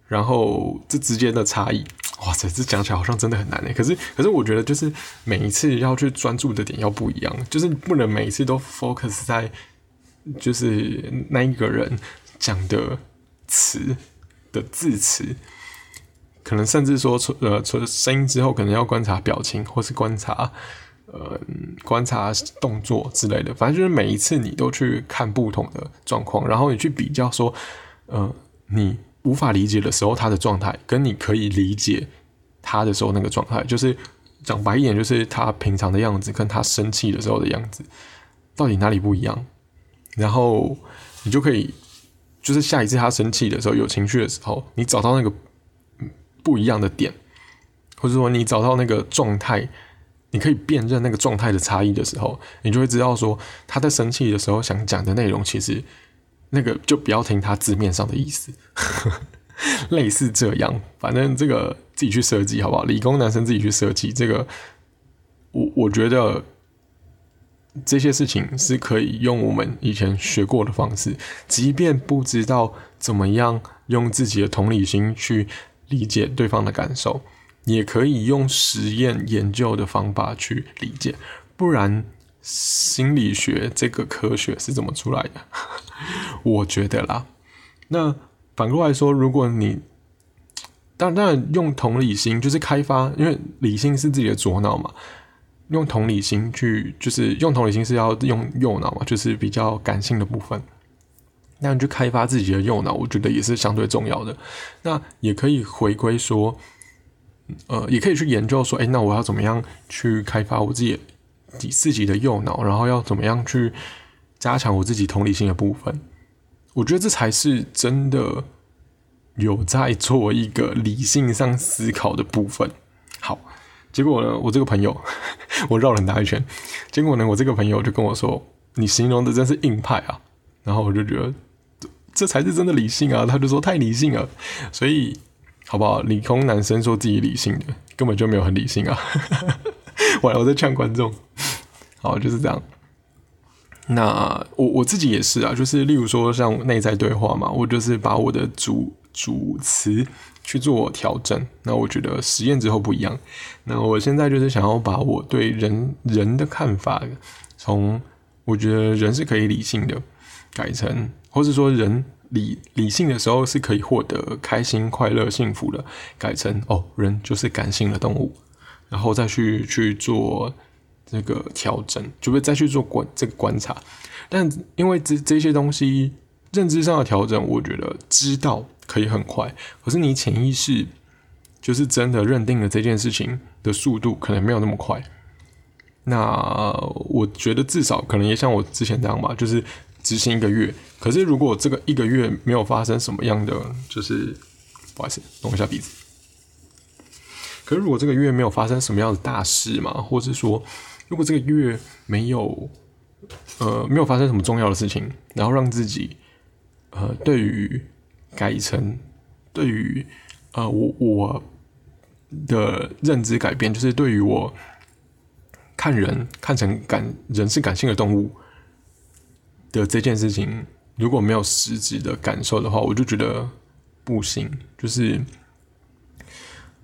然后这之间的差异，哇塞，这讲起来好像真的很难诶。可是，可是我觉得就是每一次要去专注的点要不一样，就是不能每一次都 focus 在就是那一个人讲的词的字词，可能甚至说除呃除了声音之后，可能要观察表情或是观察。呃，观察动作之类的，反正就是每一次你都去看不同的状况，然后你去比较说，呃，你无法理解的时候他的状态，跟你可以理解他的时候那个状态，就是讲白一点，就是他平常的样子跟他生气的时候的样子，到底哪里不一样？然后你就可以，就是下一次他生气的时候，有情绪的时候，你找到那个不一样的点，或者说你找到那个状态。你可以辨认那个状态的差异的时候，你就会知道说他在生气的时候想讲的内容，其实那个就不要听他字面上的意思，类似这样。反正这个自己去设计好不好？理工男生自己去设计这个，我我觉得这些事情是可以用我们以前学过的方式，即便不知道怎么样用自己的同理心去理解对方的感受。也可以用实验研究的方法去理解，不然心理学这个科学是怎么出来的？我觉得啦，那反过来说，如果你当然当然用同理心，就是开发，因为理性是自己的左脑嘛，用同理心去，就是用同理心是要用右脑嘛，就是比较感性的部分，那你去开发自己的右脑，我觉得也是相对重要的。那也可以回归说。呃，也可以去研究说，哎，那我要怎么样去开发我自己自己的右脑，然后要怎么样去加强我自己同理心的部分？我觉得这才是真的有在做一个理性上思考的部分。好，结果呢，我这个朋友，我绕了很大一圈，结果呢，我这个朋友就跟我说：“你形容的真是硬派啊！”然后我就觉得这才是真的理性啊！他就说太理性了，所以。好不好？理工男生说自己理性的，根本就没有很理性啊！完了，我在劝观众。好，就是这样。那我我自己也是啊，就是例如说像内在对话嘛，我就是把我的主主词去做调整。那我觉得实验之后不一样。那我现在就是想要把我对人人的看法，从我觉得人是可以理性的，改成，或是说人理理性的时候是可以获得开心、快乐、幸福的，改成哦，人就是感性的动物，然后再去去做。这个调整，就会再去做观这个观察，但因为这这些东西认知上的调整，我觉得知道可以很快，可是你潜意识就是真的认定了这件事情的速度可能没有那么快。那我觉得至少可能也像我之前这样吧，就是执行一个月。可是如果这个一个月没有发生什么样的，就是不好意思，弄一下鼻子。可是如果这个月没有发生什么样的大事嘛，或者说。如果这个月没有，呃，没有发生什么重要的事情，然后让自己，呃，对于改成，对于，呃，我我的认知改变，就是对于我看人看成感人是感性的动物的这件事情，如果没有实质的感受的话，我就觉得不行，就是，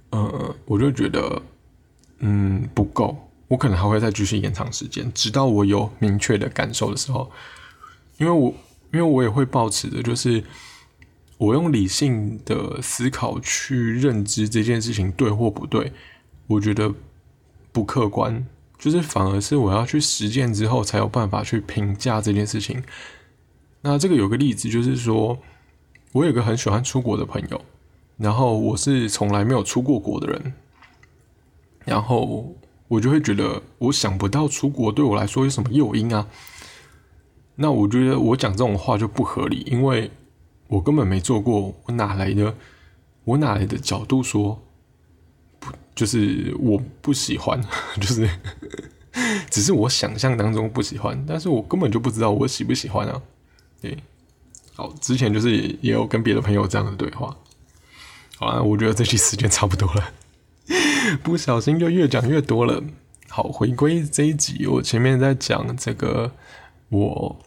呃，我就觉得，嗯，不够。我可能还会再继续延长时间，直到我有明确的感受的时候。因为我，因为我也会保持的，就是我用理性的思考去认知这件事情对或不对，我觉得不客观，就是反而是我要去实践之后才有办法去评价这件事情。那这个有个例子，就是说我有个很喜欢出国的朋友，然后我是从来没有出过国的人，然后。我就会觉得，我想不到出国对我来说有什么诱因啊。那我觉得我讲这种话就不合理，因为我根本没做过，我哪来的？我哪来的角度说不？就是我不喜欢，就是只是我想象当中不喜欢，但是我根本就不知道我喜不喜欢啊。对，好，之前就是也有跟别的朋友这样的对话。好了，我觉得这期时间差不多了。不小心就越讲越多了。好，回归这一集，我前面在讲这个，我，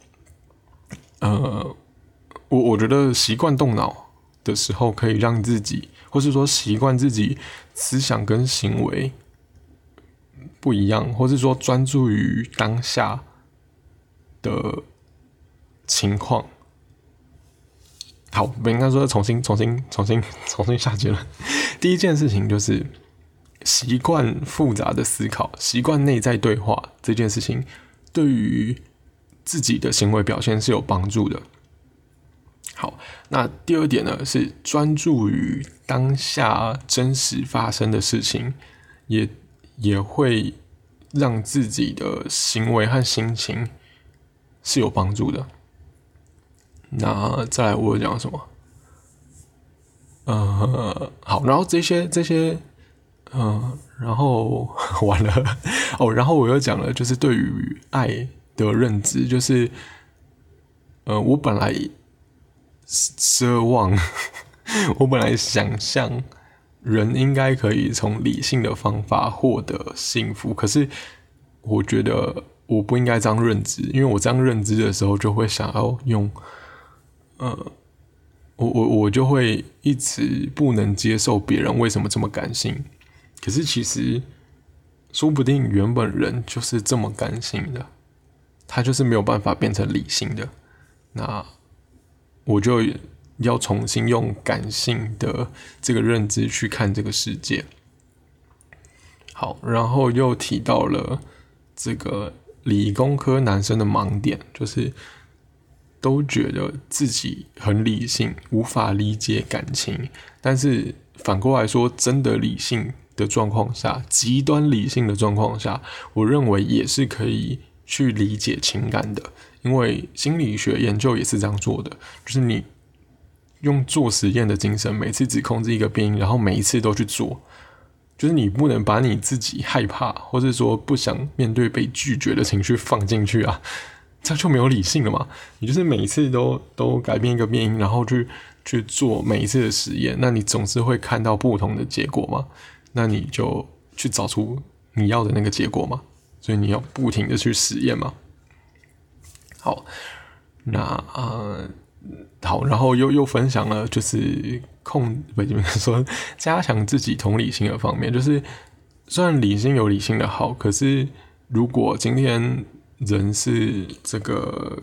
呃，我我觉得习惯动脑的时候，可以让自己，或是说习惯自己思想跟行为不一样，或是说专注于当下的情况。好，不应该说重新、重新、重新、重新下结论。第一件事情就是。习惯复杂的思考，习惯内在对话这件事情，对于自己的行为表现是有帮助的。好，那第二点呢，是专注于当下真实发生的事情，也也会让自己的行为和心情是有帮助的。那再来，我讲什么？呃，好，然后这些这些。嗯，然后 完了哦，然后我又讲了，就是对于爱的认知，就是，呃，我本来奢望，我本来想象人应该可以从理性的方法获得幸福，可是我觉得我不应该这样认知，因为我这样认知的时候，就会想要用，呃，我我我就会一直不能接受别人为什么这么感性。可是其实，说不定原本人就是这么感性的，他就是没有办法变成理性的。那我就要重新用感性的这个认知去看这个世界。好，然后又提到了这个理工科男生的盲点，就是都觉得自己很理性，无法理解感情。但是反过来说，真的理性。的状况下，极端理性的状况下，我认为也是可以去理解情感的，因为心理学研究也是这样做的，就是你用做实验的精神，每次只控制一个变因，然后每一次都去做，就是你不能把你自己害怕或者说不想面对被拒绝的情绪放进去啊，这就没有理性了嘛。你就是每一次都都改变一个变因，然后去去做每一次的实验，那你总是会看到不同的结果嘛。那你就去找出你要的那个结果嘛，所以你要不停的去实验嘛。好，那呃，好，然后又又分享了，就是控不，你们说加强自己同理心的方面，就是虽然理性有理性的好，可是如果今天人是这个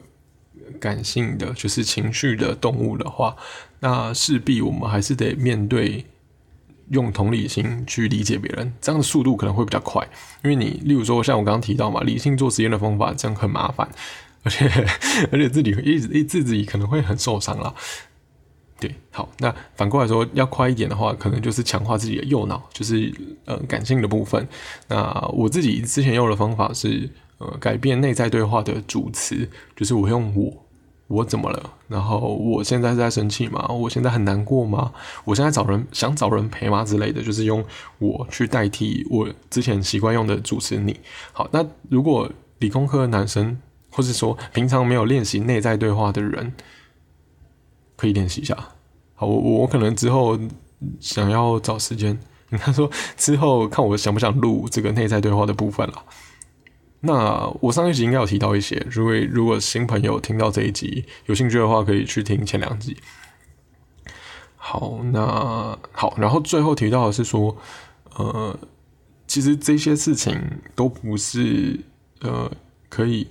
感性的，就是情绪的动物的话，那势必我们还是得面对。用同理心去理解别人，这样的速度可能会比较快。因为你，例如说，像我刚刚提到嘛，理性做实验的方法，这样很麻烦，而且 而且自己一直自己可能会很受伤了。对，好，那反过来说，要快一点的话，可能就是强化自己的右脑，就是呃感性的部分。那我自己之前用的方法是，呃，改变内在对话的主词，就是我用我。我怎么了？然后我现在在生气吗？我现在很难过吗？我现在找人想找人陪吗之类的，就是用我去代替我之前习惯用的主持你。好，那如果理工科的男生，或是说平常没有练习内在对话的人，可以练习一下。好，我我可能之后想要找时间，他说之后看我想不想录这个内在对话的部分了。那我上一集应该有提到一些，如果如果新朋友听到这一集有兴趣的话，可以去听前两集。好，那好，然后最后提到的是说，呃，其实这些事情都不是呃可以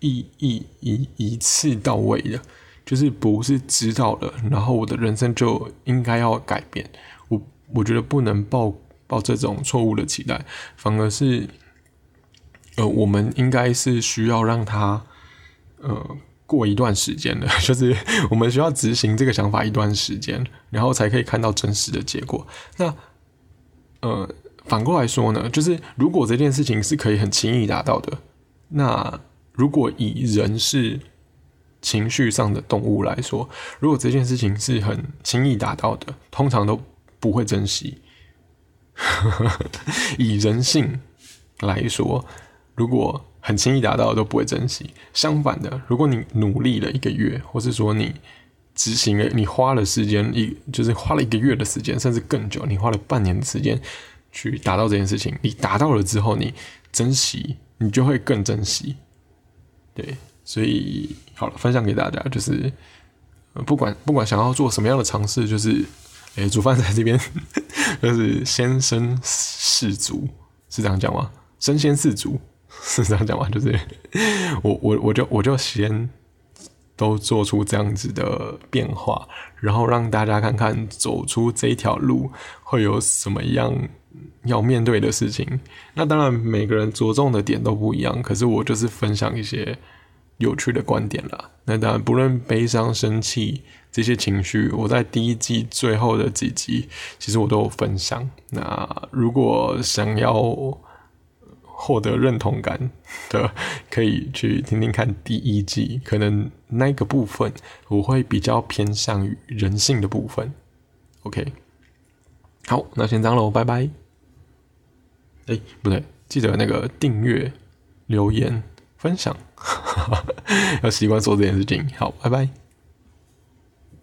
一一一一次到位的，就是不是知道了，然后我的人生就应该要改变。我我觉得不能抱抱这种错误的期待，反而是。呃，我们应该是需要让他呃过一段时间的，就是 我们需要执行这个想法一段时间，然后才可以看到真实的结果。那呃，反过来说呢，就是如果这件事情是可以很轻易达到的，那如果以人是情绪上的动物来说，如果这件事情是很轻易达到的，通常都不会珍惜。以人性来说。如果很轻易达到，都不会珍惜。相反的，如果你努力了一个月，或是说你执行了，你花了时间一，就是花了一个月的时间，甚至更久，你花了半年的时间去达到这件事情，你达到了之后，你珍惜，你就会更珍惜。对，所以好了，分享给大家，就是不管不管想要做什么样的尝试，就是诶，煮饭在这边，就是先生士卒，是这样讲吗？身先士卒。是这样讲吗？就是我我我就我就先都做出这样子的变化，然后让大家看看走出这一条路会有什么样要面对的事情。那当然每个人着重的点都不一样，可是我就是分享一些有趣的观点啦。那当然不论悲伤、生气这些情绪，我在第一季最后的几集其实我都有分享。那如果想要。获得认同感的，可以去听听看第一季，可能那个部分我会比较偏向于人性的部分。OK，好，那先这样喽，拜拜。哎，不对，记得那个订阅、留言、分享，要习惯做这件事情。好，拜拜。